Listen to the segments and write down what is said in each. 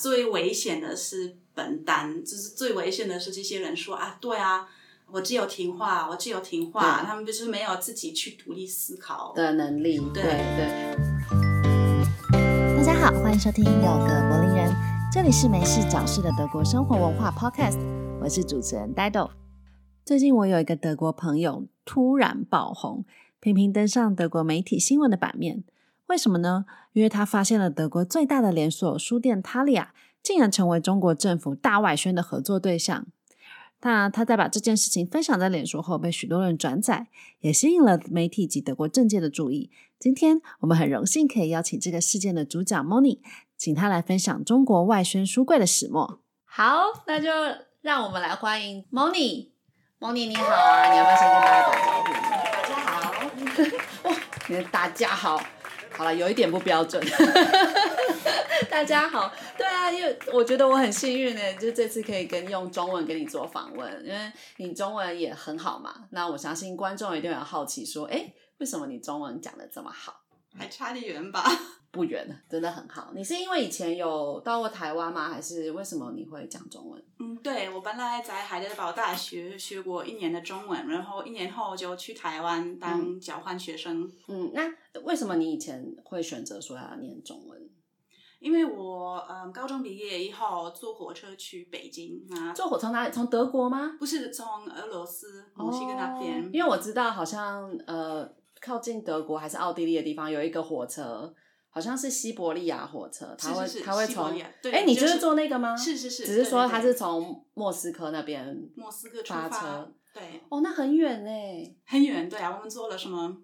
最危险的是本单，就是最危险的是这些人说啊，对啊，我只有听话，我只有听话，他们就是没有自己去独立思考。的能力，对对对。大家好，欢迎收听有个柏林人，这里是没事找事的德国生活文化 Podcast，我是主持人 Dido。最近我有一个德国朋友突然爆红，频频登上德国媒体新闻的版面。为什么呢？因为他发现了德国最大的连锁书店 Thalia 竟然成为中国政府大外宣的合作对象。那他在把这件事情分享在脸书后，被许多人转载，也吸引了媒体及德国政界的注意。今天我们很荣幸可以邀请这个事件的主角 Moni，请他来分享中国外宣书柜的始末。好，那就让我们来欢迎 Moni。Moni 你好啊，你要不要先跟大家打招呼？大家好，你的大家好，好了，有一点不标准。大家好，对啊，因为我觉得我很幸运呢，就这次可以跟用中文跟你做访问，因为你中文也很好嘛。那我相信观众一定很好奇，说，哎，为什么你中文讲的这么好？还差得远吧？不远，真的很好。你是因为以前有到过台湾吗？还是为什么你会讲中文？嗯，对，我本来在海德堡大学学过一年的中文，然后一年后就去台湾当交换学生。嗯，那为什么你以前会选择说要念中文？因为我嗯高中毕业以后坐火车去北京啊，坐火车哪里？从德国吗？不是从俄罗斯墨西哥那边，哦因为我知道好像呃靠近德国还是奥地利的地方有一个火车，好像是西伯利亚火车，它会是是是它会从哎，你就就是是坐那个吗？是是是只是说对对对它是从莫斯科那边莫斯科出发发车，对，哦，那很远哎。很远，对啊，我们坐了什么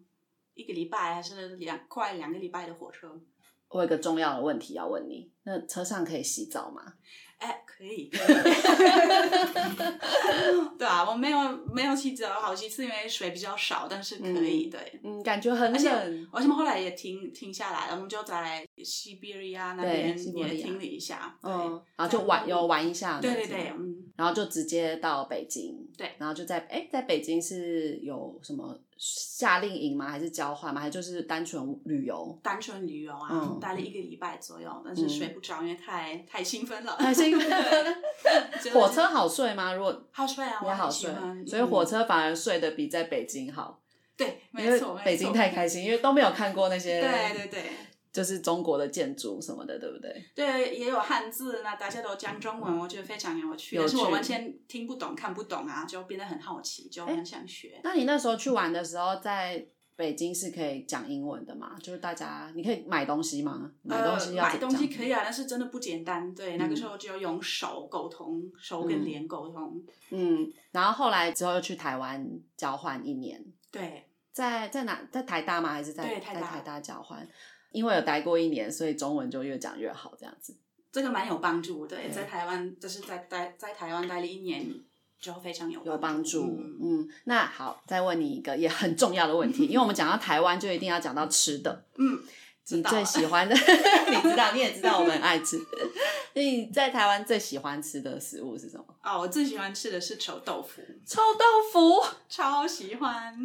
一个礼拜还是两快两个礼拜的火车？我有个重要的问题要问你，那车上可以洗澡吗？哎，可以，对啊，我没有没有去找好几次，因为水比较少，但是可以，对。嗯，感觉很冷。而且我们后来也停停下来了，我们就在西伯利亚那对边也听了一下，对嗯，然后就玩有玩一下，对对对，，嗯，然后就直接到北京，对。然后就在哎，在北京是有什么夏令营吗？还是交换吗？还是就是单纯旅游？单纯旅游啊，嗯。待了一个礼拜左右，但是睡不着，因为太太兴奋了，太兴奋了。火车好睡吗？如果好睡啊，我也好睡，所以火嗯车反而睡得比在北京好，对，没错，北京太开心，因为都没有看过那些对对对。就是中国的建筑什么的，对不对？对，也有汉字，那大家都讲中文，我觉得非常有趣。有但是我趣完全听不懂、看不懂啊，就变得很好奇，就很想学。那你那时候去玩的时候，在北京是可以讲英文的吗？就是大家你可以买东西吗？买东西要呃、买东西可以啊，但是真的不简单。对，那个时候只有用手沟通，手跟脸沟通。嗯，然后后来之后又去台湾交换一年，对，在在哪？在台大吗？还是在在台大交换？因为有待过一年，所以中文就越讲越好，这样子。这个蛮有帮助。对，对在台湾就是在待在台湾待了一年，就非常有有帮助，嗯嗯，那好，再问你一个也很重要的问题，因为我们讲到台湾，就一定要讲到吃的。嗯，知你最喜欢的，你知道，你也知道我们很爱吃。你在台湾最喜欢吃的食物是什么？哦，我最喜欢吃的是臭豆腐，臭豆腐。超喜欢。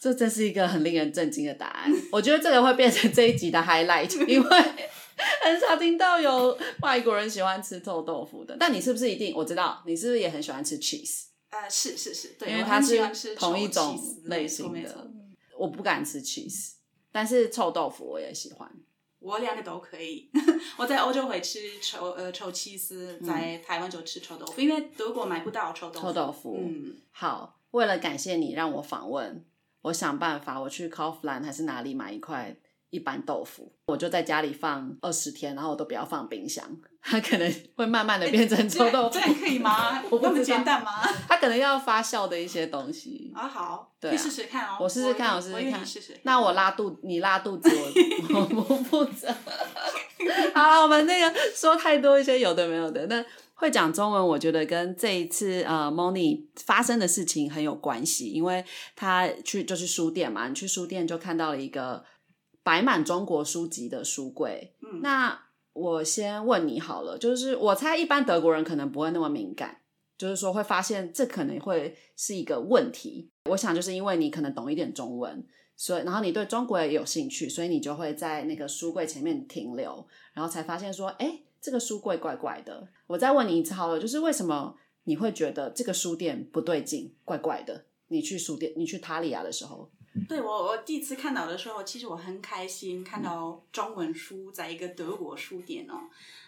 这真是一个很令人震惊的答案。我觉得这个会变成这一集的 highlight，因为很少听到有外国人喜欢吃臭豆腐的。但你是不是一定？我知道你是不是也很喜欢吃 cheese？呃，是是是，对，因为它是同一种类型的。我不敢吃 cheese，但是臭豆腐我也喜欢。我两个都可以。我在欧洲会吃臭呃臭气丝，在台湾就吃臭豆腐，因为德国买不到臭豆腐。臭豆腐，嗯，好，为了感谢你让我访问，我想办法我去 Kaufland 还是哪里买一块一般豆腐，我就在家里放二十天，然后我都不要放冰箱，它可能会慢慢的变成臭豆腐这，样可以吗？我那么简单吗？它可能要发酵的一些东西。啊，好，对试试看哦。我试试看，我我试试看试试。那我拉肚，你拉肚子，我 我不负责。好了，我们那个说太多一些有的没有的。那会讲中文，我觉得跟这一次呃 Moni 发生的事情很有关系，因为他去就是书店嘛，你去书店就看到了一个摆满中国书籍的书柜。嗯那我先问你好了，就是我猜一般德国人可能不会那么敏感，就是说会发现这可能会是一个问题。我想就是因为你可能懂一点中文，所以然后你对中国也有兴趣，所以你就会在那个书柜前面停留，然后才发现说，哎，这个书柜怪怪的。我再问你一次好了，就是为什么你会觉得这个书店不对劲，怪怪的？你去书店，你去塔里亚的时候，对我，我第一次看到的时候，其实我很开心，看到中文书在一个德国书店哦。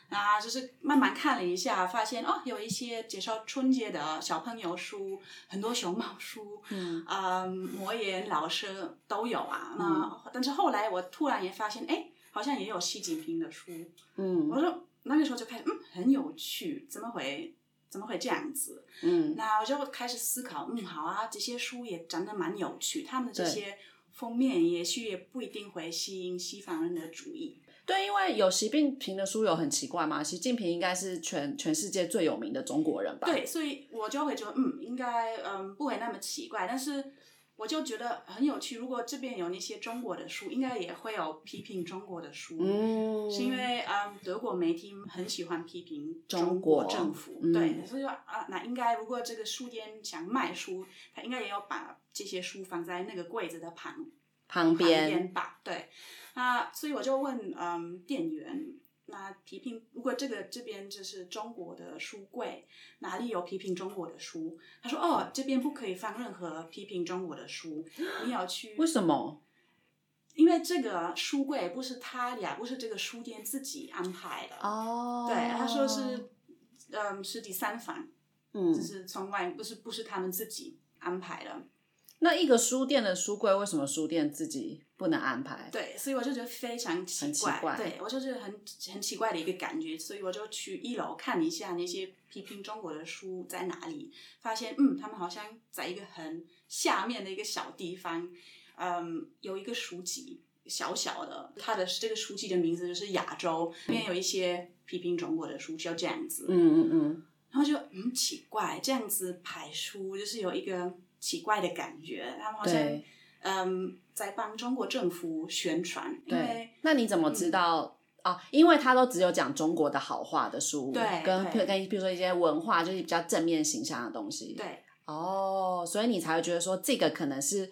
啊，就是慢慢看了一下，发现哦，有一些介绍春节的小朋友书，很多熊猫书，嗯啊，魔岩老师都有啊。那但是后来我突然也发现，哎，好像也有习近平的书。嗯我说那个时候就开始，嗯，很有趣，怎么会怎么会这样子？嗯那我就开始思考，嗯，好啊，这些书也长得蛮有趣，他们的这些封面也许也不一定会吸引西方人的注意。对，因为有习近平的书有很奇怪嘛，习近平应该是全全世界最有名的中国人吧？对，所以我就会觉得，嗯，应该嗯不会那么奇怪，但是我就觉得很有趣。如果这边有那些中国的书，应该也会有批评中国的书。嗯，是因为嗯，德国媒体很喜欢批评中国国政府，嗯对，所以说啊，那应该如果这个书店想卖书，他应该也要把这些书放在那个柜子的旁旁边吧，对。啊所以我就问嗯店员，那批评如果这个这边就是中国的书柜，哪里有批评中国的书？他说哦，这边不可以放任何批评中国的书，你要去为什么？因为这个书柜不是他俩，不是这个书店自己安排的。哦，对，他说是，嗯，是第三方，嗯就，是从外，不是不是他们自己安排的。那一个书店的书柜，为什么书店自己不能安排？对，所以我就觉得非常奇很奇怪，怪对我就是很很奇怪的一个感觉，所以我就去一楼看一下那些批评中国的书在哪里，发现嗯，他们好像在一个很下面的一个小地方，嗯，有一个书籍。小小的，它的这个书籍的名字就是亚洲，里面有一些批评中国的书，就这样子。嗯嗯嗯，然后就嗯奇怪，这样子排书就是有一个奇怪的感觉，他们好像嗯在帮中国政府宣传，对。那你怎么知道？啊，因为他都只有讲中国的好话的书，对跟对。跟比如说一些文化，就是比较正面形象的东西，对。哦，所以你才会觉得说这个可能是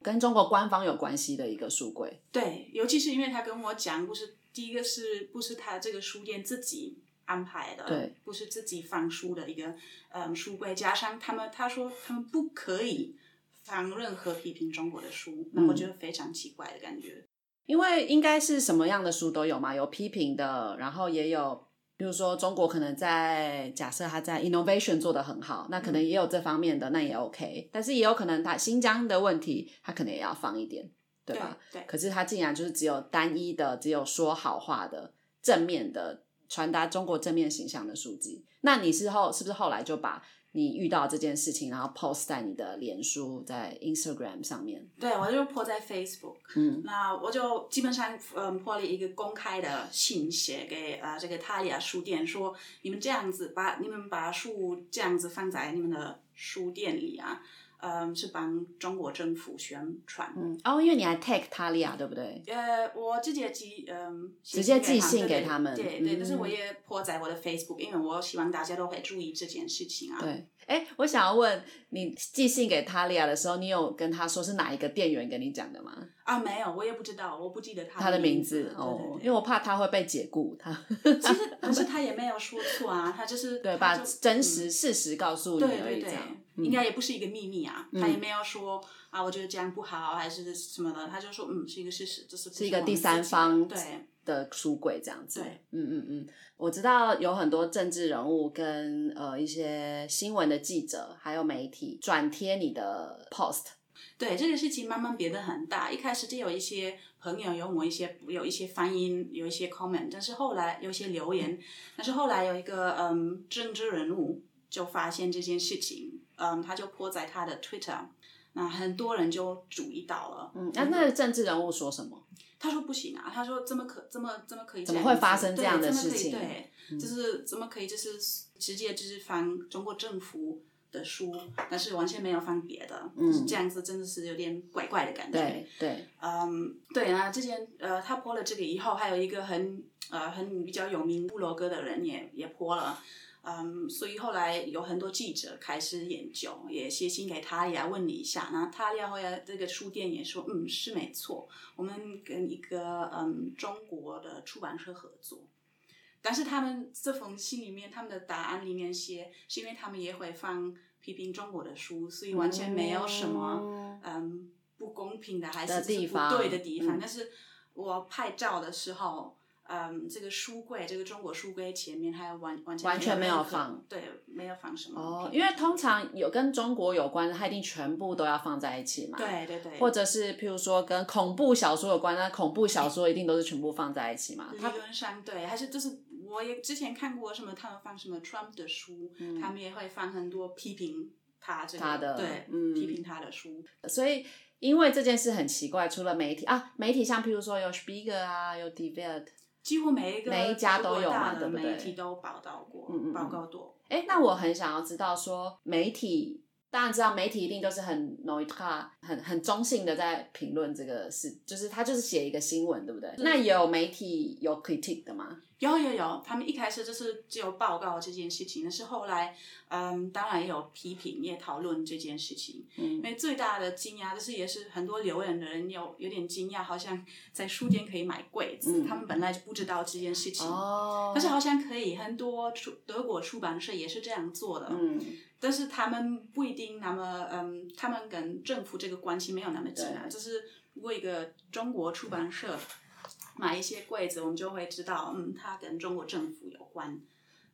跟中国官方有关系的一个书柜，对，尤其是因为他跟我讲，不是第一个是不是他这个书店自己安排的，对，不是自己放书的一个嗯书柜，加上他们他说他们不可以放任何批评中国的书，那我觉得非常奇怪的感觉。因为应该是什么样的书都有嘛，有批评的，然后也有，比如说中国可能在假设他在 innovation 做得很好，那可能也有这方面的，那也 OK，但是也有可能他新疆的问题，他可能也要放一点，对吧？对可是他竟然就是只有单一的，只有说好话的、正面的传达中国正面形象的书籍。那你是后是不是后来就把你遇到这件事情，然后 post 在你的脸书、在 Instagram 上面？对，我就 post 在 Facebook，嗯那我就基本上嗯破了一个公开的信写给呃这个塔利亚书店，说你们这样子把你们把书这样子放在你们的书店里啊，嗯是帮中国政府宣传。嗯，哦，因为你还 tag 塔利亚，对不对？呃，我直接寄嗯直接寄信信给他们对对，嗯但是我也泼在我的 Facebook，因为我希望大家都会注意这件事情啊。对，哎，我想要问你寄信给塔利亚的时候，你有跟他说是哪一个店员跟你讲的吗？啊，没有，我也不知道，我不记得他他的名名字哦因为我怕他会被解雇，他 其实可是他也没有说错啊，他就是对就把真嗯实事实告诉你而已这样。，应该也不是一个秘密啊，嗯他也没有说啊，我觉得这样不好还是什么的，他就说嗯是一个事实，这是是一个第三方对的书柜这样子。对，嗯嗯嗯，我知道有很多政治人物跟呃一些新闻的记者还有媒体转贴你的 post。对这个事情慢慢变得很大，一开始就有一些朋友有我一些有一些翻音，有一些 comment，但是后来有一些留言，但是后来有一个嗯政治人物就发现这件事情，嗯他就泼在他的 Twitter，那很多人就注意到了，嗯，那那个政治人物说什么？他说不行啊，他说怎么可怎么怎么可以怎么会发生这样的事情嗯对，就是怎么可以就是直接就是翻中国政府的书，但是完全没有翻别的，嗯就是这样子真的是有点怪怪的感觉。对对，嗯，对啊之前呃，他泼了这个以后，还有一个很呃很比较有名布罗格的人也也泼了。嗯，所以后来有很多记者开始研究，也写信给塔利亚问你一下，那塔利亚后来这个书店也说，嗯，是没错，我们跟一个嗯中国的出版社合作，但是他们这封信里面，他们的答案里面写，是因为他们也会放批评中国的书，所以完全没有什么嗯不公平的还是的地不方对的地方。嗯但是我拍照的时候。嗯，这个书柜，这个中国书柜前面还有完完全完全没有放，对，没有放什么哦，因为通常有跟中国有关的，它一定全部都要放在一起嘛。。对对对，或者是譬如说跟恐怖小说有关，那恐怖小说一定都是全部放在一起嘛。它理论上对，还是就是我也之前看过什么，他们放什么 Trump 的书，他们也会放很多批评他这个嗯他的对，嗯批评他的书。所以因为这件事很奇怪，除了媒体啊，媒体像譬如说有 Spiegel 啊，有 Die Welt，几乎每一个每一家都有嘛大的对不对媒体都报道过，嗯嗯嗯报告过。哎，那我很想要知道说媒体。当然知道媒体一定都是很 neutral、很很中性的在评论这个事，就是他就是写一个新闻，对不对？那有媒体有 critic 的吗？有有有，他们一开始就是只有报告这件事情，但是后来，嗯，当然也有批评，也讨论这件事情。嗯因为最大的惊讶就是，也是很多留言的人有有点惊讶，好像在书店可以买柜子，嗯他们本来就不知道这件事情。哦但是好像可以，很多出德国出版社也是这样做的。嗯，但是他们不一定那么，嗯，他们跟政府这个关系没有那么近啊。就是如果一个中国出版社买一些柜子，我们就会知道，嗯，它跟中国政府有关。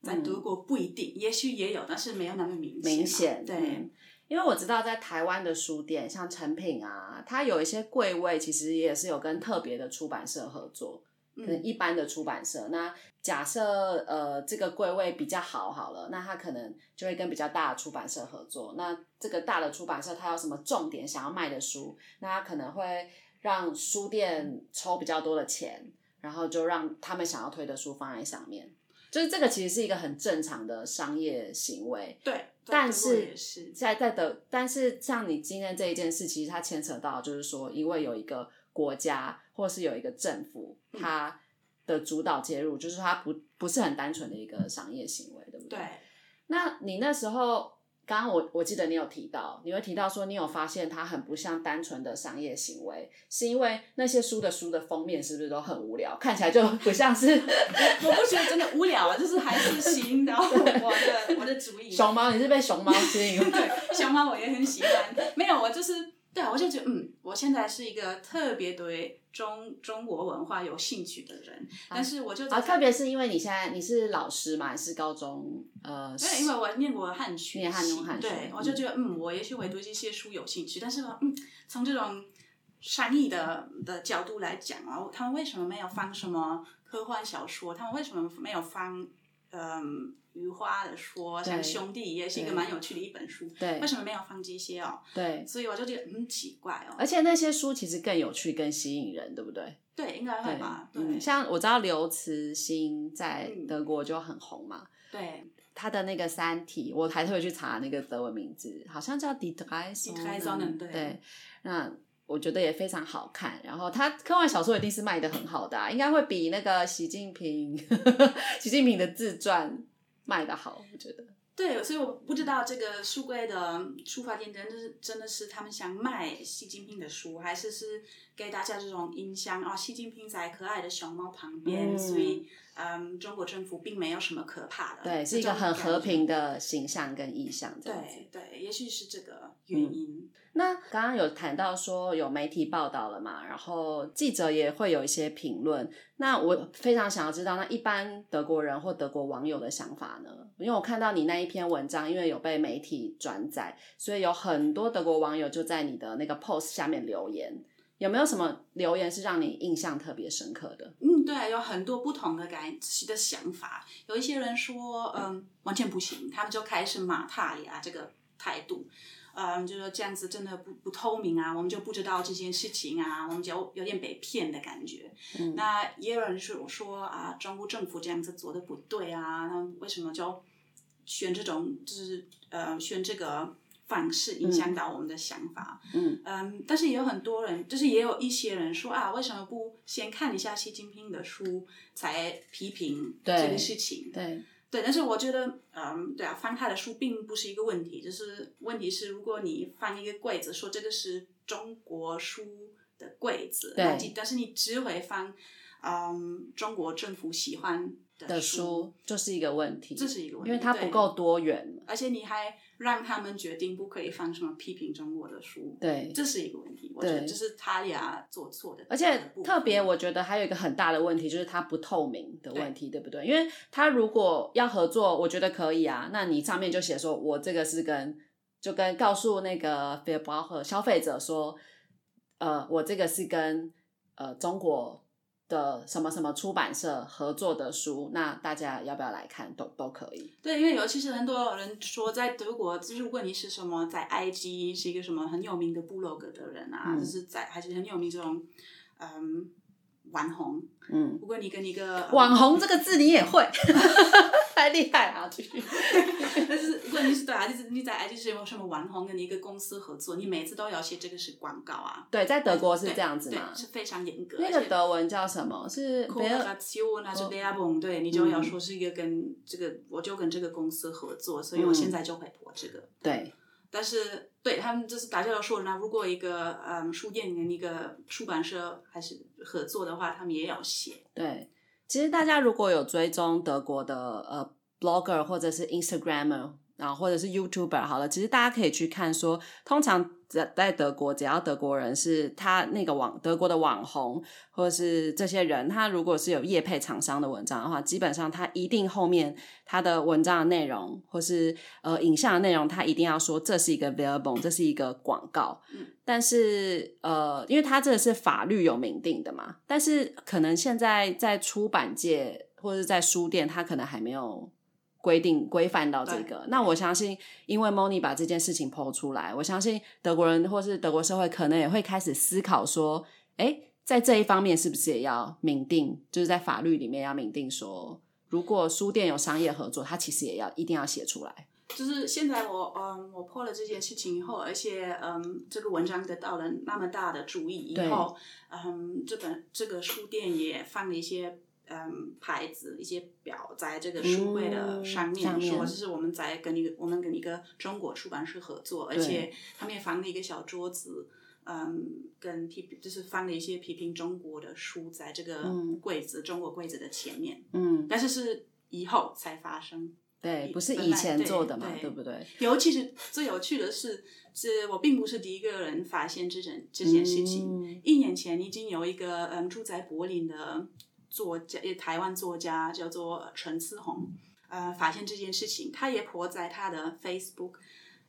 在德国不一定，也许也有，但是没有那么明明显对。嗯因为我知道在台湾的书店，像成品啊，它有一些柜位，其实也是有跟特别的出版社合作，可能嗯一般的出版社。那假设呃这个柜位比较好好了，那他可能就会跟比较大的出版社合作。那这个大的出版社他有什么重点想要卖的书，那他可能会让书店抽比较多的钱，然后就让他们想要推的书放在上面。就是这个其实是一个很正常的商业行为，对，但是，在在的，但是像你今天这一件事，其实它牵扯到就是说，因为有一个国家或是有一个政府，嗯它的主导介入，就是它不不是很单纯的一个商业行为，对不对？对。那你那时候，刚刚我我记得你有提到，你会提到说你有发现它很不像单纯的商业行为，是因为那些书的书的封面是不是都很无聊，看起来就不像是 我不觉得真的无聊啊，就是还是吸引到我的 我的主意。熊猫？你是被熊猫吸引？对，熊猫我也很喜欢。没有，我就是对啊，我就觉得嗯，我现在是一个特别对中中国文化有兴趣的人，但是我就啊，特别是因为你现在你是老师嘛，你是高中呃，对，因为我念过汉学念汉系中汉学对，我就觉得嗯，我也许会对这些书有兴趣，但是呢，嗯，从这种善意的的角度来讲啊，他们为什么没有放什么科幻小说？他们为什么没有放嗯余花的说，像《兄弟》也是一个对蛮有趣的一本书，对为什么没有放这些哦？对，所以我就觉得嗯奇怪哦，而且那些书其实更有趣、更吸引人，对不对？对，应该会吧？对、嗯，像我知道刘慈欣在嗯德国就很红嘛，对，他的那个《三体》，我还特别去查那个德文名字，好像叫 Die drei Sonnen，对对，那我觉得也非常好看。然后他科幻小说一定是卖的很好的、啊，应该会比那个习近平 习近平的自传卖的好，我觉得。对，所以我不知道这个书柜的出发点真的是真的是他们想卖习近平的书，还是是给大家这种印象啊、习近平在可爱的熊猫旁边，嗯所以嗯，中国政府并没有什么可怕的，对，是一个很和平。的形象跟意象。对对，也许是这个原因。那刚刚有谈到说有媒体报道了嘛，然后记者也会有一些评论。那我非常想要知道，那一般德国人或德国网友的想法呢？因为我看到你那一篇文章，因为有被媒体转载，所以有很多德国网友就在你的那个 post 下面留言。有没有什么留言是让你印象特别深刻的？嗯，对，有很多不同的感的想法。有一些人说，嗯，完全不行，他们就开始骂塔利亚这个态度，嗯，就说这样子真的不不透明啊，我们就不知道这件事情啊，我们就有点被骗的感觉。嗯那也有人说说啊，中国政府这样子做的不对啊，他们为什么就选这种就是呃选这个方式影响到我们的想法？嗯嗯，但是也有很多人，就是也有一些人说啊，为什么不先看一下习近平的书，才批评对这个事情？对，对，但是我觉得，嗯，对啊，翻他的书并不是一个问题，就是问题是，如果你翻一个柜子，说这个是中国书的柜子，对。但是你只会翻，嗯中国政府喜欢的书，书就是一个问题，这是一个问题，因为它不对够多元。而且你还让他们决定不可以放什么批评中国的书，对，这是一个问题。我觉得对这是他俩做错的，而且特别，我觉得还有一个很大的问题，就是它不透明的问题，对不对？因为他如果要合作，我觉得可以啊。那你上面就写说，我这个是跟就跟告诉那个 fair b r o 消费者说，呃，我这个是跟呃中国的什么什么出版社合作的书，那大家要不要来看？都都可以。对，因为尤其是很多人说，在德国，就是如果你是什么在 IG 是一个什么很有名的部落格的人啊，嗯就是在还是很有名这种嗯网红，嗯，如果你跟一个呃网红这个字你也会，太厉害了，就 是。但是如果你是对啊，就是你在 IG 是有什么网红跟一个公司合作，你每次都要写这个是广告啊，对，在德国是这样子嘛，？是非常严格。那个德文叫什么？是对你就要说是一个跟这个，我就跟这个公司合作，所以我现在就会播这个。对。但是对他们就是大家都说，那如果一个嗯书店跟一个出版社还是合作的话，他们也要写。对，其实大家如果有追踪德国的呃 blogger 或者是 Instagrammer，然后或者是 YouTuber 好了，其实大家可以去看说，通常在在德国，只要德国人是他那个网德国的网红，或者是这些人，他如果是有业配厂商的文章的话，基本上他一定后面他的文章的内容或是呃影像的内容，他一定要说这是一个 Werbung，这是一个广告。但是呃，因为他这个是法律有明定的嘛，但是可能现在在出版界或者是在书店，他可能还没有规定规范到这个。那我相信，因为 Moni 把这件事情抛出来，我相信德国人或是德国社会可能也会开始思考说，哎，在这一方面是不是也要明定，就是在法律里面要明定说，如果书店有商业合作，它其实也要一定要写出来。就是现在我嗯我破了这件事情以后，而且嗯这个文章得到了那么大的注意以后，嗯这本这个书店也放了一些嗯牌子、一些表在这个书柜的嗯上面，说就是我们在跟一个我们跟一个中国出版社合作，而且他们也放了一个小桌子。嗯，跟批就是放了一些批评中国的书在这个嗯柜子、中国柜子的前面，嗯，但是是以后才发生。对，不是以前做的嘛，对对不对？尤其是最有趣的是，是我并不是第一个人发现这件这件事情。嗯一年前已经有一个嗯住在柏林的作家，也台湾作家叫做陈思宏，呃，发现这件事情，他也泼在他的 Facebook，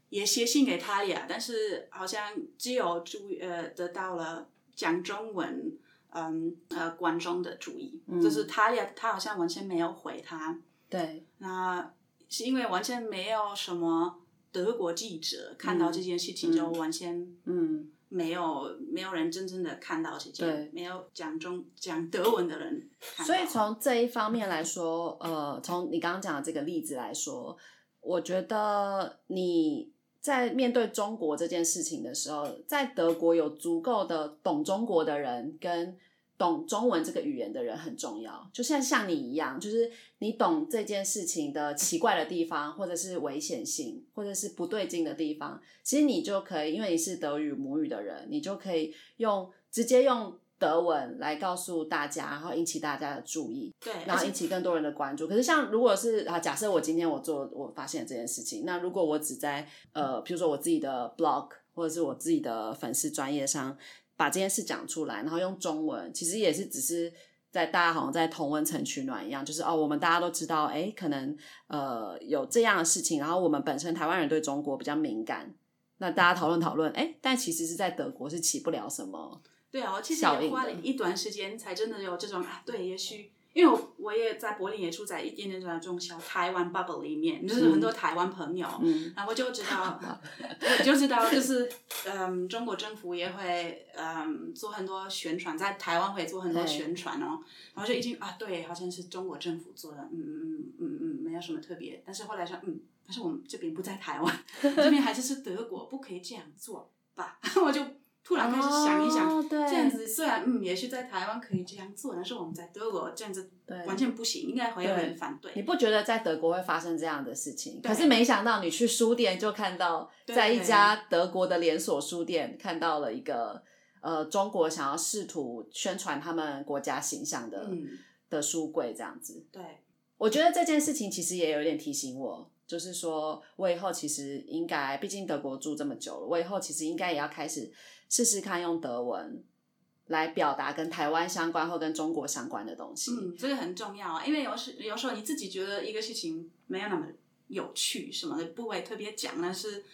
也写信给他俩，但是好像只有注意呃得到了讲中文。嗯呃，观众的注意，嗯。就是他也他好像完全没有回他，对，那是因为完全没有什么德国记者看到这件事情，嗯。就完全嗯，没有没有人真正的看到这对件，没有讲中讲德文的人。所以从这一方面来说，呃，从你刚刚讲的这个例子来说，我觉得你在面对中国这件事情的时候，在德国有足够的懂中国的人跟懂中文这个语言的人很重要。就像像你一样，就是你懂这件事情的奇怪的地方，或者是危险性，或者是不对劲的地方，其实你就可以，因为你是德语母语的人，你就可以用直接用。德文来告诉大家，然后引起大家的注意，对，然后引起更多人的关注。可是像如果是啊，假设我今天我做我发现这件事情，那如果我只在呃，比如说我自己的 blog 或者是我自己的粉丝专业上把这件事讲出来，然后用中文，其实也是只是在大家好像在同温层取暖一样，就是哦，我们大家都知道，哎，可能呃有这样的事情，然后我们本身台湾人对中国比较敏感，那大家讨论讨论，哎，但其实是在德国是起不了什么。对啊，我其实也花了一段时间才真的有这种啊，对，也许因为我我也在柏林也住在一点点这种小台湾 bubble 里面，就是很多台湾朋友，嗯。然后我就知道，我 就知道，就是嗯，中国政府也会嗯做很多宣传，在台湾会做很多宣传哦，然后就已经啊，对，好像是中国政府做的，嗯嗯嗯嗯嗯，没有什么特别，但是后来说，嗯，但是我们这边不在台湾，这边还是是德国，不可以这样做吧，我就突然开始想一想，哦对这样子虽然嗯，也许在台湾可以这样做，但是我们在德国这样子对完全不行，应该会有人反对。你不觉得在德国会发生这样的事情？可是没想到你去书店就看到，在一家德国的连锁书店看到了一个呃中国想要试图宣传他们国家形象的、嗯，的书柜这样子。对，我觉得这件事情其实也有点提醒我，就是说我以后其实应该，毕竟德国住这么久了，我以后其实应该也要开始试试看用德文来表达跟台湾相关或跟中国相关的东西。嗯，这个很重要啊，因为有时有时候你自己觉得一个事情没有那么有趣什么的，不会特别讲，但是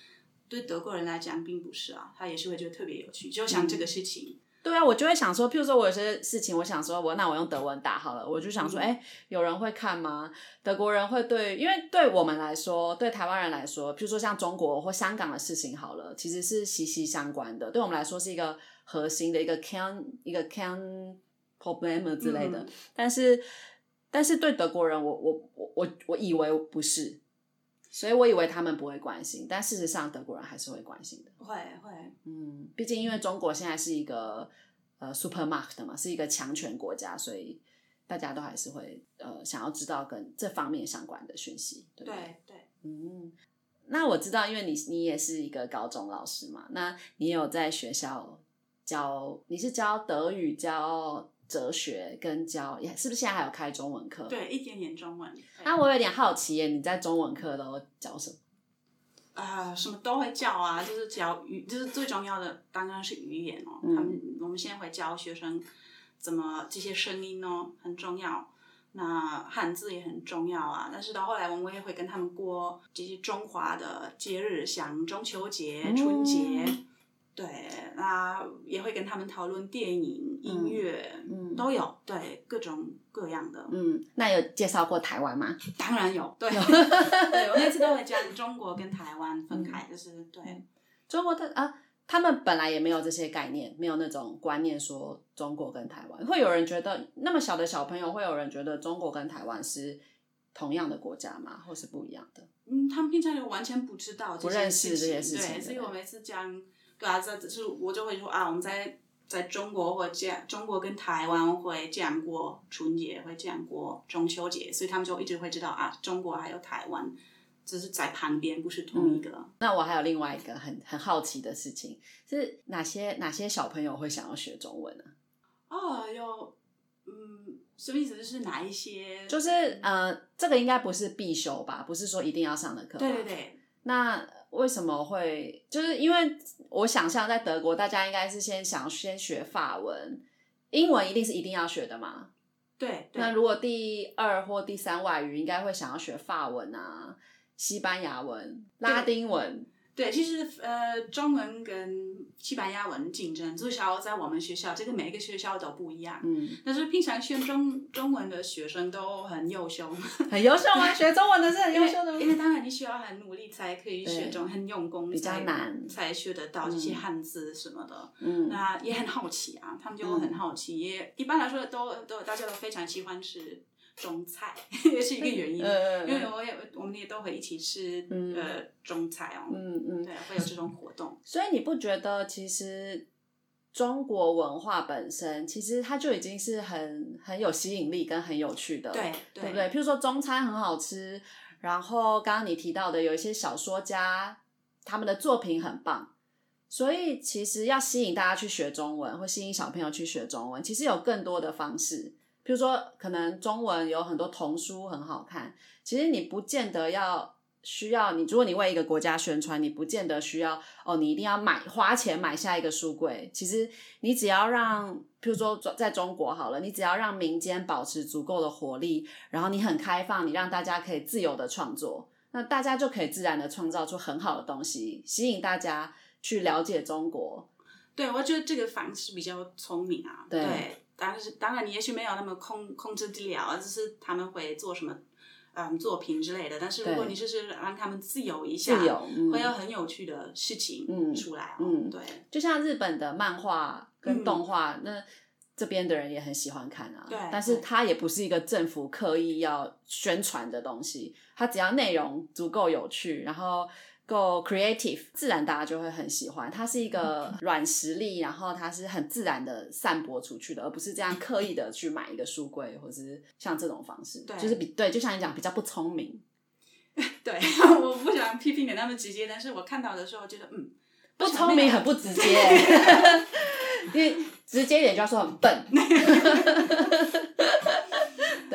对德国人来讲并不是啊，他也是会觉得特别有趣，就像这个事情，对啊，我就会想说，譬如说我有些事情，我想说我那我用德文打好了，我就想说，嗯哎、有人会看吗？德国人会对，因为对我们来说，对台湾人来说，譬如说像中国或香港的事情好了，其实是息息相关的，对我们来说是一个核心的一个 can 一个 can problem 之类的，嗯但是但是对德国人，我我我我我以为不是。所以我以为他们不会关心，但事实上德国人还是会关心的。会会，嗯，毕竟因为中国现在是一个呃 supermarket 嘛，是一个强权国家，所以大家都还是会呃想要知道跟这方面相关的讯息。对不，对对，嗯。那我知道，因为你你也是一个高中老师嘛，那你有在学校教，你是教德语、教哲学跟教，也是不是现在还有开中文课？。对一点点中文，那我有点好奇耶，你在中文课都教什么？啊、什么都会教啊，就是教语，就是最重要的当然是语言哦。嗯他们我们现在会教学生怎么这些声音哦很重要，那汉字也很重要啊。但是到后来我们也会跟他们过这些中华的节日，像中秋节、春节。嗯对，那也会跟他们讨论电影、音乐，嗯都有，对，各种各样的。嗯，那有介绍过台湾吗？当然有，对，对 我每次都会讲中国跟台湾分开，就是对。中国的啊，他们本来也没有这些概念，没有那种观念说中国跟台湾。会有人觉得那么小的小朋友，会有人觉得中国跟台湾是同样的国家吗？或是不一样的？嗯，他们平常就完全不知道不些认识这些事事情对，所以我每次讲，对啊，这只是我就会说啊，我们在在中国或这样，中国跟台湾会这样过春节，会这样过中秋节，所以他们就一直会知道啊，中国还有台湾，只是在旁边，不是同一个。那我还有另外一个很很好奇的事情，是哪些哪些小朋友会想要学中文呢、哦，有，嗯，什么意思？就是哪一些？就是呃，这个应该不是必修吧？不是说一定要上的课吧。对对对，那为什么会？就是因为我想象在德国，大家应该是先想先学法文，英文一定是一定要学的嘛。对对。那如果第二或第三外语，应该会想要学法文啊、西班牙文、拉丁文。对，其实呃，中文跟西班牙文竞争，至少在我们学校，这个每个学校都不一样。嗯，但是平常学中中文的学生都很优秀，很优秀吗？学中文的是很优秀的吗因为当然你需要很努力才可以对学中，很用功比较才难才学得到这些嗯汉字什么的。嗯那也很好奇啊，他们就很好奇，也一般来说都都大家都非常喜欢吃中菜，也是一个原因。呃因为我也我们也都会一起吃、嗯呃中菜哦，嗯嗯，对，会有这种活动。所以你不觉得其实中国文化本身其实它就已经是很很有吸引力跟很有趣的，对对不对？譬如说中餐很好吃，然后刚刚你提到的有一些小说家，他们的作品很棒，所以其实要吸引大家去学中文，或吸引小朋友去学中文，其实有更多的方式。譬如说，可能中文有很多童书很好看，其实你不见得要需要你，如果你为一个国家宣传，你不见得需要哦，你一定要买花钱买下一个书柜。其实你只要让，譬如说在中国好了，你只要让民间保持足够的活力，然后你很开放，你让大家可以自由的创作，那大家就可以自然的创造出很好的东西，吸引大家去了解中国。对，我觉得这个方式比较聪明啊。对当是当然，你也许没有那么控控制得了，就是他们会做什么嗯作品之类的。但是如果你就是让他们自由一下，自由嗯会有很有趣的事情嗯出来哦。嗯对就像日本的漫画跟嗯动画，那这边的人也很喜欢看啊。对但是对它也不是一个政府刻意要宣传的东西，它只要内容足够有趣，然后够 creative，自然大家就会很喜欢。它是一个软实力，然后它是很自然的散播出去的，而不是这样刻意的去买一个书柜，或者是像这种方式，对就是比对，就像你讲比较不聪明。对，我不想批评的那么直接，但是我看到的时候觉得嗯，不聪明很不直 接。因为直接一点就要说很笨。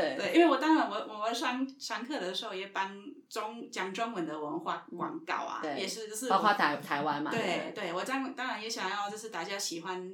对。对，因为我当然我我上上课的时候也帮中讲中文的文化广告啊，对。也是就是包括台台湾嘛，对对，我当当然也想要就是大家喜欢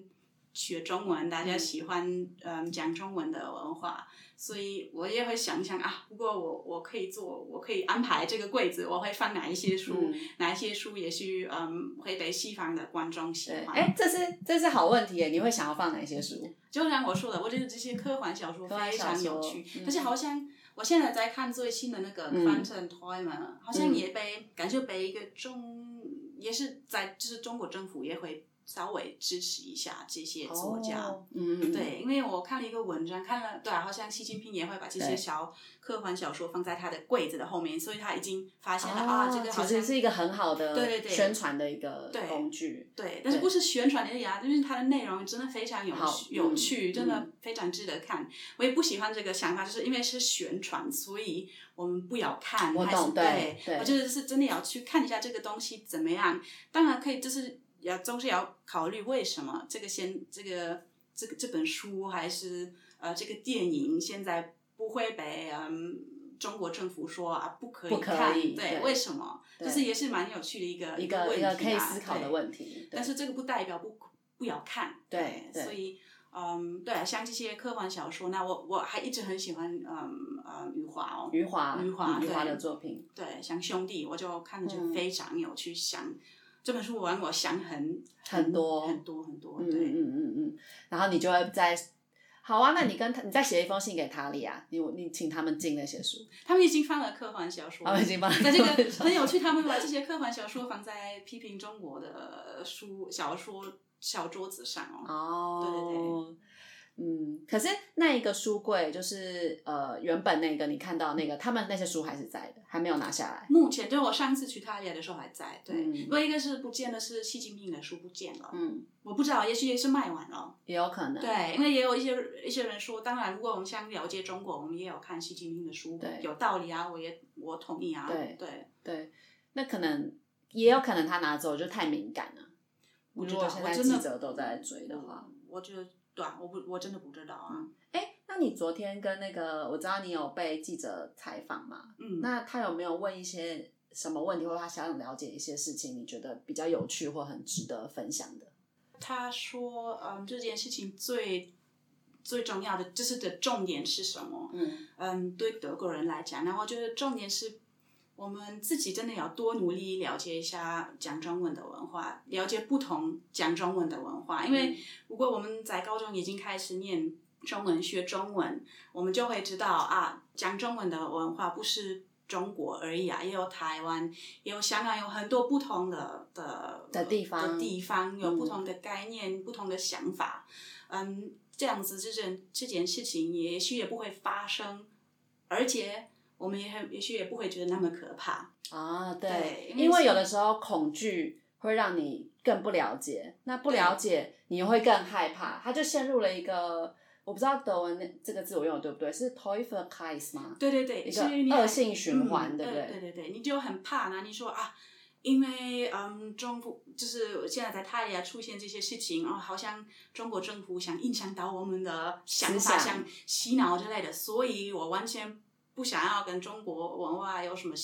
学中文，大家喜欢嗯讲中文的文化，所以我也会想一想啊，如果我我可以做，我可以安排这个柜子，我会放哪一些书，嗯哪一些书也许嗯会被西方的观众喜对，欢。哎，这是这是好问题耶！你会想要放哪些书？就像我说的，我觉得这些科幻小说非常有趣，嗯而且好像我现在在看最新的那个《嗯 Quantum Toyman》，好像也被感觉被一个中，也是在就是中国政府也会稍微支持一下这些作家。哦嗯，对，因为我看了一个文章，看了对啊，好像习近平也会把这些小科幻小说放在他的柜子的后面，所以他已经发现了、哦啊，这个好像其实是一个很好的对对对宣传的一个工具。对，但是不是宣传而已啊，因为它的内容真的非常有有嗯趣，真的嗯非常值得看。我也不喜欢这个想法，就是因为是宣传，所以我们不要看。还是我懂对对，对我觉得是真的要去看一下这个东西怎么样。当然可以，就是要总是要考虑为什么这个先这个这个这本书还是呃这个电影现在不会被嗯。中国政府说啊，不可以看，以对，对为什么？就是也是蛮有趣的一个一个问题、啊、一个可以思考的问题。但是这个不代表不不要看，对对所以嗯，对，像这些科幻小说，那我我还一直很喜欢嗯呃余华哦，余华，余华余华的作品，对，像兄弟，我就看着就嗯非常有趣，想这本书让我想很很多很多很多，嗯对，嗯嗯嗯，然后你就会在。好啊，那你跟他，你再写一封信给塔利亚，你你请他们进那些书，他们已经放了科幻小说，他们已经翻了那这个很有趣，他们把这些科幻小说放在批评中国的书小说小桌子上哦。哦，对对对，嗯，可是那一个书柜就是呃原本那个你看到那个，他们那些书还是在的，还没有拿下来。目前就我上次去他家的时候还在，对，不过一一个是不见的是习近平的书不见了，嗯，我不知道，也许也是卖完了。也有可能。对，因为也有一些一些人说，当然，如果我们想了解中国，我们也有看习近平的书，对有道理啊，我也我同意啊，对对，对，那可能也有可能他拿走就太敏感了。我知道如果现在我真的记者都在追的话，我觉得对啊，我不我真的不知道啊，哎，那你昨天跟那个我知道你有被记者采访嘛？嗯，那他有没有问一些什么问题，或者他想了解一些事情，你觉得比较有趣或很值得分享的？他说，嗯，这件事情最最重要的就是的重点是什么？嗯嗯，对德国人来讲，然后我觉得重点是我们自己真的要多努力了解一下讲中文的文化，了解不同讲中文的文化。因为如果我们在高中已经开始念中文、学中文，我们就会知道啊，讲中文的文化不是。中国而已啊，也有台湾，也有香港，有很多不同的的的地方的地方有嗯不同的概念、不同的想法。嗯，这样子这件这件事情也许也不会发生，而且我们也很也许也不会觉得那么可怕。啊，对，对因为有的是时候恐惧会让你更不了解，那不了解你会更害怕，他就陷入了一个我不知道德文那这个字我用的对不对？是 Teufelskreis 吗？对对对，一是恶性循环，嗯对不对？对对对，你就很怕呢。你说啊，因为嗯，中国就是现在在泰亚出现这些事情，哦，好像中国政府想影响到我们的想法，想想洗脑之类的，所以我完全不想要跟中国文化有什么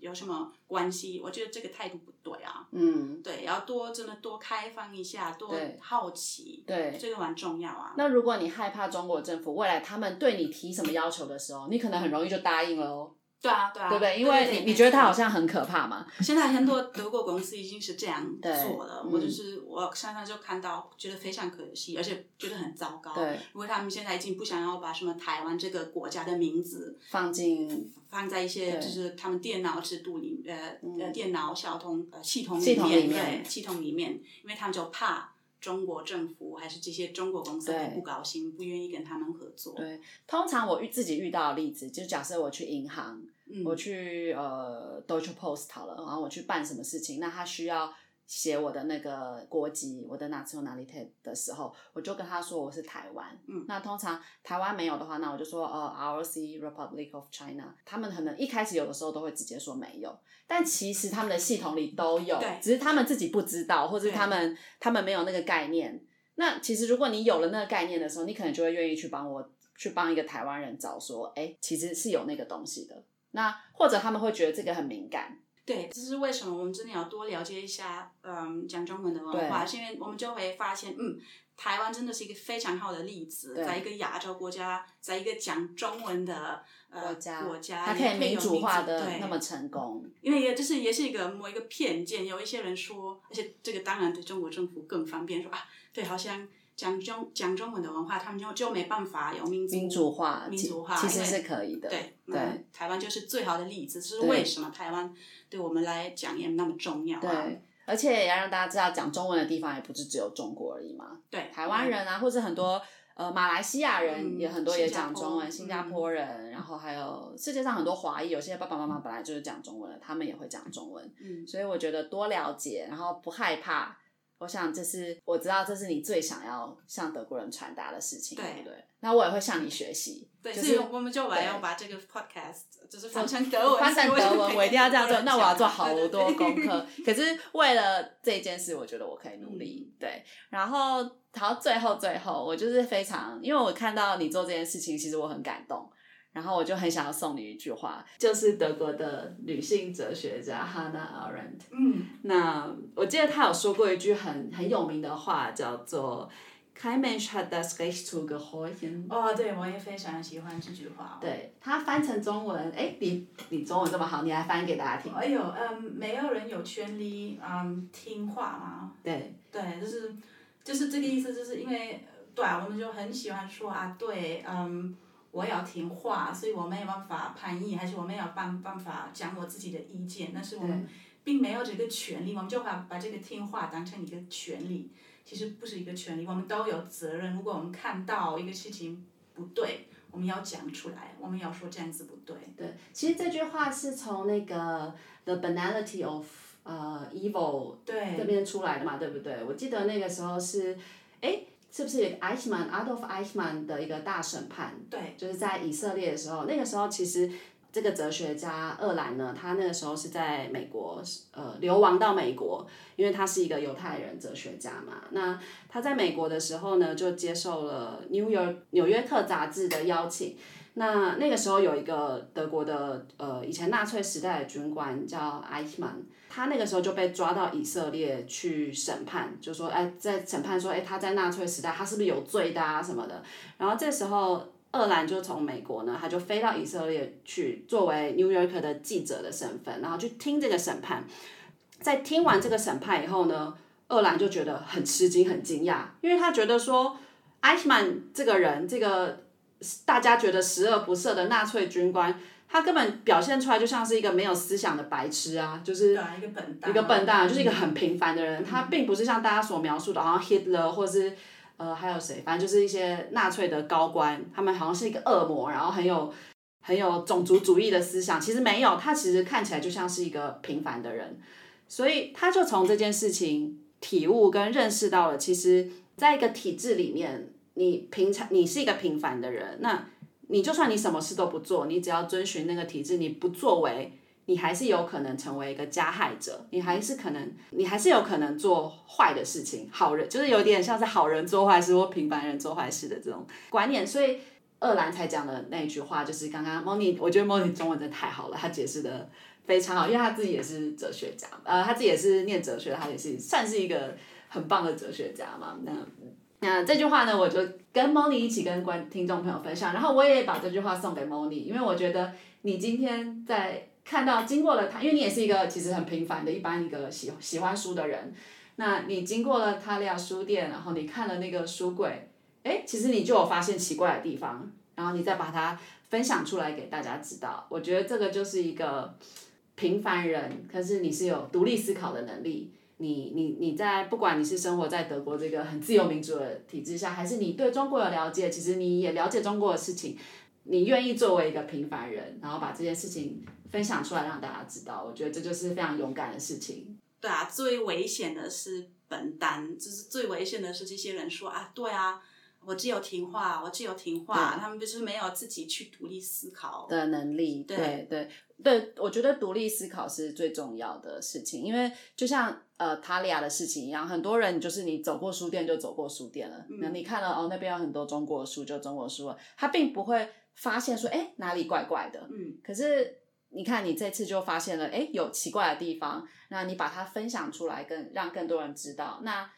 有什么关系。我觉得这个态度不对啊。嗯，对，要多真的多开放一下，多好奇，对。这个蛮重要啊。那如果你害怕中国政府未来他们对你提什么要求的时候，你可能很容易就答应了哦，对啊，对啊，对不对？因对为你你觉得他好像很可怕嘛？现在很多德国公司已经是这样做了，嗯我就是我常常就看到，觉得非常可惜，而且觉得很糟糕。对，如果他们现在已经不想要把什么台湾这个国家的名字放进放在一些就是他们电脑制度里，呃、呃嗯电脑小通呃系统系统里面，系统里面，因为他们就怕。中国政府还是这些中国公司对会不高兴，不愿意跟他们合作。对。通常我遇自己遇到的例子，就假设我去银行，嗯，我去呃 Deutsche Post 好了，然后我去办什么事情，那他需要写我的那个国籍，我的 nationality 的时候，我就跟他说我是台湾。嗯那通常台湾没有的话，那我就说呃 ROC Republic of China。他们可能一开始有的时候都会直接说没有，但其实他们的系统里都有，只是他们自己不知道，或者是他们他们没有那个概念。那其实如果你有了那个概念的时候，你可能就会愿意去帮我去帮一个台湾人找说，哎，其实是有那个东西的。那或者他们会觉得这个很敏感，对，这是为什么我们真的要多了解一下，嗯，讲中文的文化，是因为我们就会发现，嗯，台湾真的是一个非常好的例子，在一个亚洲国家，在一个讲中文的国家，国家，它可以民主化的那么成功，因为也就是也是一个某一个偏见，有一些人说，而且这个当然对中国政府更方便，说啊，对，好像。讲中讲中文的文化，他们就就没办法有民族民主化，民族化其实是可以的。对对，台湾就是最好的例子。是为什么台湾对我们来讲也那么重要？对，而且也要让大家知道，讲中文的地方也不是只有中国而已嘛。对，台湾人啊，或者很多呃马来西亚人也很多也讲中文，新加坡人，然后还有世界上很多华裔，有些爸爸妈妈本来就是讲中文的，他们也会讲中文。嗯，所以我觉得多了解，然后不害怕。我想这是我知道这是你最想要向德国人传达的事情，对不对？那我也会向你学习。对，所以我们就来要把这个 podcast 就是翻成德文，翻成德文，我一定要这样做。那我要做好多功课。可是为了这件事，我觉得我可以努力。对，然后好，最后最后，我就是非常，因为我看到你做这件事情，其实我很感动。然后我就很想要送你一句话，就是德国的女性哲学家 Hannah Arendt。嗯，那我记得她有说过一句很很有名的话，叫做 “Kein Mensch hat das Recht zu gehorchen”。哦，对，我也非常喜欢这句话。对，它翻成中文，哎，你你中文这么好，你来翻给大家听。哎呦，嗯，没有人有权利嗯听话吗？对。对，就是就是这个意思，就是因为对啊，我们就很喜欢说啊，对，嗯。我要听话，所以我没有办法叛逆，还是我没有办办法讲我自己的意见。但是我们并没有这个权利，我们就把把这个听话当成一个权利，其实不是一个权利，我们都有责任。如果我们看到一个事情不对，我们要讲出来，我们要说这样子不对。对，其实这句话是从那个 The Banality of 呃 Evil 这边出来的嘛，对不对？我记得那个时候是，哎。是不是 Eichmann Adolf Eichmann 的一个大审判？对，就是在以色列的时候，那个时候其实这个哲学家厄兰呢，他那个时候是在美国呃流亡到美国，因为他是一个犹太人哲学家嘛。那他在美国的时候呢，就接受了 New York 纽约客杂志的邀请。那那个时候有一个德国的呃以前纳粹时代的军官叫艾希曼。他那个时候就被抓到以色列去审判，就说，哎，在审判说，哎，他在纳粹时代他是不是有罪的啊什么的。然后这时候，厄兰就从美国呢，他就飞到以色列去，作为 New York 的记者的身份，然后去听这个审判。在听完这个审判以后呢，厄兰就觉得很吃惊、很惊讶，因为他觉得说，艾希曼这个人，这个大家觉得十恶不赦的纳粹军官。他根本表现出来就像是一个没有思想的白痴啊，就是一个笨蛋，一个笨蛋，就是一个很平凡的人。他并不是像大家所描述的，好像 Hitler 或者是呃还有谁，反正就是一些纳粹的高官，他们好像是一个恶魔，然后很有很有种族主义的思想。其实没有，他其实看起来就像是一个平凡的人。所以他就从这件事情体悟跟认识到了，其实在一个体制里面，你平常你是一个平凡的人，那。你就算你什么事都不做，你只要遵循那个体制，你不作为，你还是有可能成为一个加害者，你还是可能，你还是有可能做坏的事情。好人就是有点像是好人做坏事或平凡人做坏事的这种观念，所以二兰才讲的那一句话就是刚刚 Moni，我觉得 Moni 中文真的太好了，他解释的非常好，因为他自己也是哲学家，呃，他自己也是念哲学，他也是算是一个很棒的哲学家嘛，那。那这句话呢，我就跟 Moni 一起跟观听众朋友分享，然后我也把这句话送给 Moni，因为我觉得你今天在看到经过了他，因为你也是一个其实很平凡的一般一个喜喜欢书的人，那你经过了他俩书店，然后你看了那个书柜，哎，其实你就有发现奇怪的地方，然后你再把它分享出来给大家知道，我觉得这个就是一个平凡人，可是你是有独立思考的能力。你你你在不管你是生活在德国这个很自由民主的体制下，还是你对中国有了解，其实你也了解中国的事情，你愿意作为一个平凡人，然后把这件事情分享出来让大家知道，我觉得这就是非常勇敢的事情。对啊，最危险的是本单，就是最危险的是这些人说啊，对啊，我只有听话，我只有听话，他们就是没有自己去独立思考的能力。对对对对，我觉得独立思考是最重要的事情，因为就像呃塔利亚的事情一样，很多人就是你走过书店就走过书店了，那、你看了哦那边有很多中国书就中国书了，他并不会发现说哎哪里怪怪的，嗯，可是你看你这次就发现了哎有奇怪的地方，那你把它分享出来，更让更多人知道，那。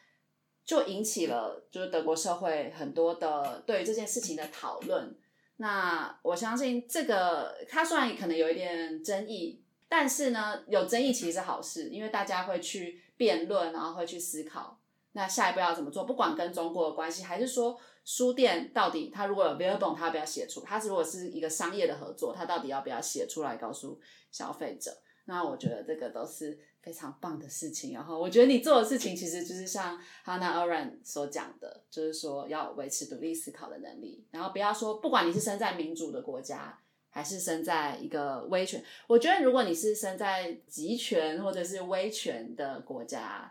就引起了就是德国社会很多的对于这件事情的讨论。那我相信这个它虽然可能有一点争议，但是呢，有争议其实是好事，因为大家会去辩论，然后会去思考，那下一步要怎么做？不管跟中国的关系，还是说书店到底它如果有 v i l b o n 它要不要写出？它如果是一个商业的合作，它到底要不要写出来告诉消费者？那我觉得这个都是非常棒的事情。然后我觉得你做的事情其实就是像 Hannah Arendt 所讲的，就是说要维持独立思考的能力。然后不要说，不管你是生在民主的国家，还是生在一个威权，我觉得如果你是生在集权或者是威权的国家，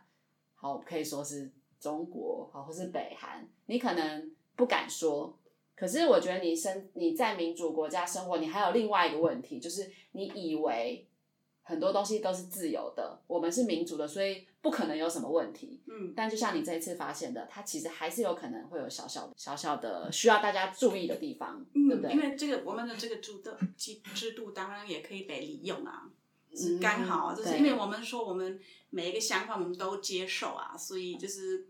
好，可以说是中国，好，或是北韩，你可能不敢说。可是我觉得你生你在民主国家生活，你还有另外一个问题，就是你以为。很多东西都是自由的，我们是民主的，所以不可能有什么问题。嗯，但就像你这一次发现的，它其实还是有可能会有小小的、小小的需要大家注意的地方，对不对？因为这个我们的这个制度制制度当然也可以被利用啊，是嗯刚好就是因为我们说我们每一个想法我们都接受啊，所以就是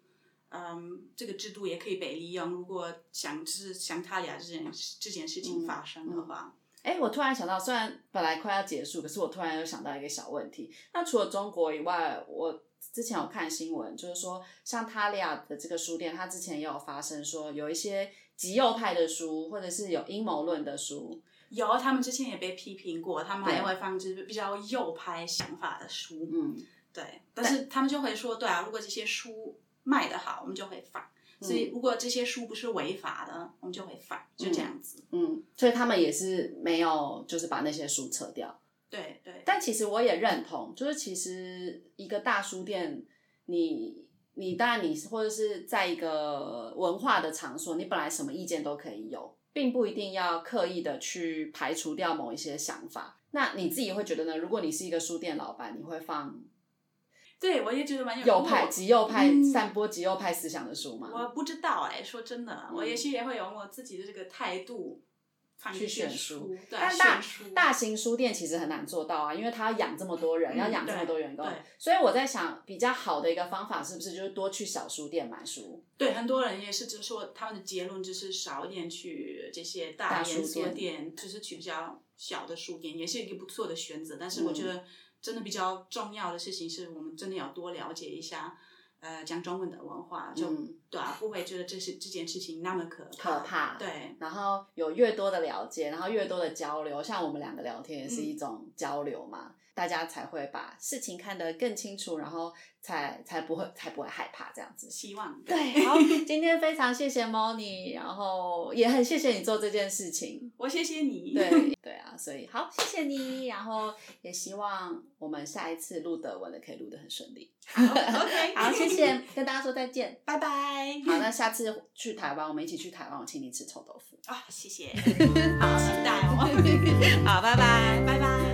嗯，这个制度也可以被利用。如果想就是像塔利亚这件这件事情发生的话，哎，我突然想到，虽然本来快要结束，可是我突然又想到一个小问题。那除了中国以外，我之前有看新闻，就是说像塔利亚的这个书店，它之前也有发生说有一些极右派的书，或者是有阴谋论的书，有他们之前也被批评过，他们还对会放置比较右派想法的书。嗯，对，但是他们就会说，对啊，如果这些书卖得好，我们就会放。所以如果这些书不是违法的，我们就会放，就这样子。嗯，所以他们也是没有，就是把那些书撤掉。对对，但其实我也认同，就是其实一个大书店，你你当然你是或者是在一个文化的场所，你本来什么意见都可以有，并不一定要刻意的去排除掉某一些想法。那你自己会觉得呢？如果你是一个书店老板，你会放对我也觉得蛮有右派、我极右派、嗯散播极右派思想的书嘛？我不知道哎、说真的，嗯我也许也会用我自己的这个态度去选书但大大型书店其实很难做到啊，因为他要养这么多人，嗯要养这么多员工，所以我在想，比较好的一个方法是不是就是多去小书店买书？对很多人也是，就是说他们的结论就是少一点去这些大书大连锁店店，就是去比较小的书店，也是一个不错的选择。但是我嗯觉得真的比较重要的事情是我们真的要多了解一下。呃，讲中文的文化，就、嗯对啊，不会觉得这是这件事情那么可可怕对，然后有越多的了解，然后越多的交流，像我们两个聊天也是一种交流嘛，大家才会把事情看得更清楚，然后才才不会才不会害怕这样子。希望对，好，今天非常谢谢 Moni，然后也很谢谢你做这件事情。我谢谢你。对对啊，所以好，谢谢你，然后也希望我们下一次录德文的可以录得很顺利。好，OK，好，谢谢，跟大家说再见。拜拜。好，那下次去台湾，我们一起去台湾，我请你吃臭豆腐。啊，谢谢，好期待哦。好，拜拜，拜拜。